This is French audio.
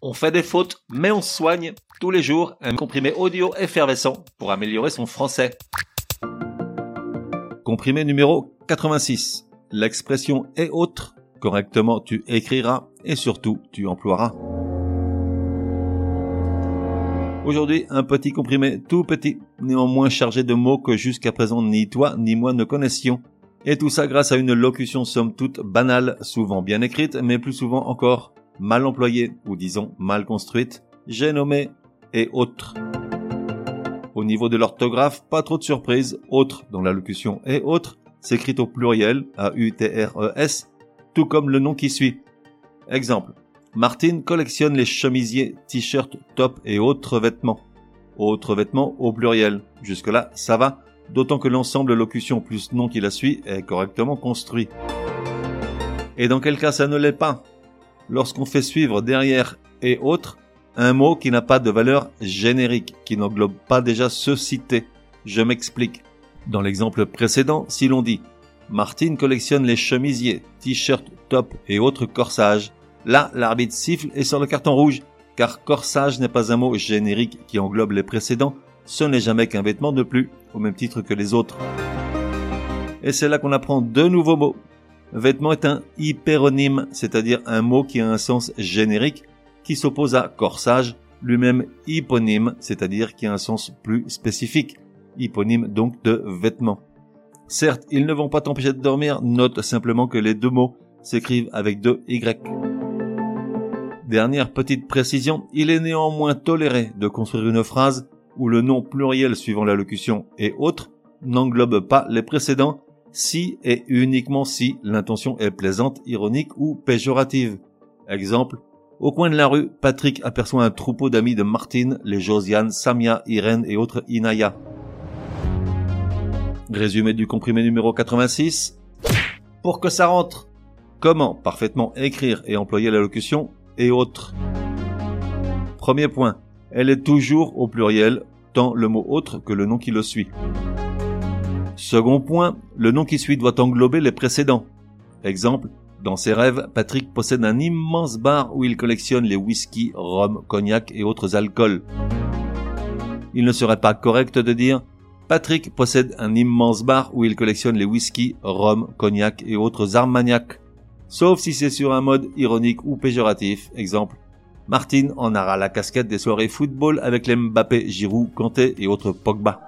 On fait des fautes, mais on soigne tous les jours un comprimé audio effervescent pour améliorer son français. Comprimé numéro 86. L'expression est autre. Correctement, tu écriras et surtout, tu emploieras. Aujourd'hui, un petit comprimé tout petit, néanmoins chargé de mots que jusqu'à présent ni toi ni moi ne connaissions. Et tout ça grâce à une locution somme toute banale, souvent bien écrite, mais plus souvent encore mal employée ou disons mal construite. J'ai nommé et autres. Au niveau de l'orthographe, pas trop de surprises. Autre dans la locution et autres s'écrit au pluriel, A-U-T-R-E-S, tout comme le nom qui suit. Exemple. Martine collectionne les chemisiers, t-shirts, tops et autres vêtements. Autres vêtements au pluriel. Jusque-là, ça va, d'autant que l'ensemble locution plus nom qui la suit est correctement construit. Et dans quel cas ça ne l'est pas? Lorsqu'on fait suivre derrière et autres un mot qui n'a pas de valeur générique, qui n'englobe pas déjà ce cité. Je m'explique. Dans l'exemple précédent, si l'on dit Martine collectionne les chemisiers, t-shirts, tops et autres corsages, là l'arbitre siffle et sort le carton rouge, car corsage n'est pas un mot générique qui englobe les précédents, ce n'est jamais qu'un vêtement de plus, au même titre que les autres. Et c'est là qu'on apprend deux nouveaux mots. Vêtement est un hyperonyme, c'est-à-dire un mot qui a un sens générique, qui s'oppose à corsage, lui-même hyponyme, c'est-à-dire qui a un sens plus spécifique, hyponyme donc de vêtements. Certes, ils ne vont pas t'empêcher de dormir, note simplement que les deux mots s'écrivent avec deux Y. Dernière petite précision, il est néanmoins toléré de construire une phrase où le nom pluriel suivant la locution et autre n'englobe pas les précédents si et uniquement si l'intention est plaisante, ironique ou péjorative. Exemple, au coin de la rue, Patrick aperçoit un troupeau d'amis de Martine, les Josiane, Samia, Irène et autres Inaya. Résumé du comprimé numéro 86. Pour que ça rentre. Comment parfaitement écrire et employer la locution et autres. Premier point. Elle est toujours au pluriel, tant le mot autre que le nom qui le suit. Second point, le nom qui suit doit englober les précédents. Exemple, dans ses rêves, Patrick possède un immense bar où il collectionne les whisky, rhum, cognac et autres alcools. Il ne serait pas correct de dire Patrick possède un immense bar où il collectionne les whisky, rhum, cognac et autres armagnacs. Sauf si c'est sur un mode ironique ou péjoratif. Exemple, Martine en aura la casquette des soirées football avec les Mbappé, Giroud, Kanté et autres Pogba.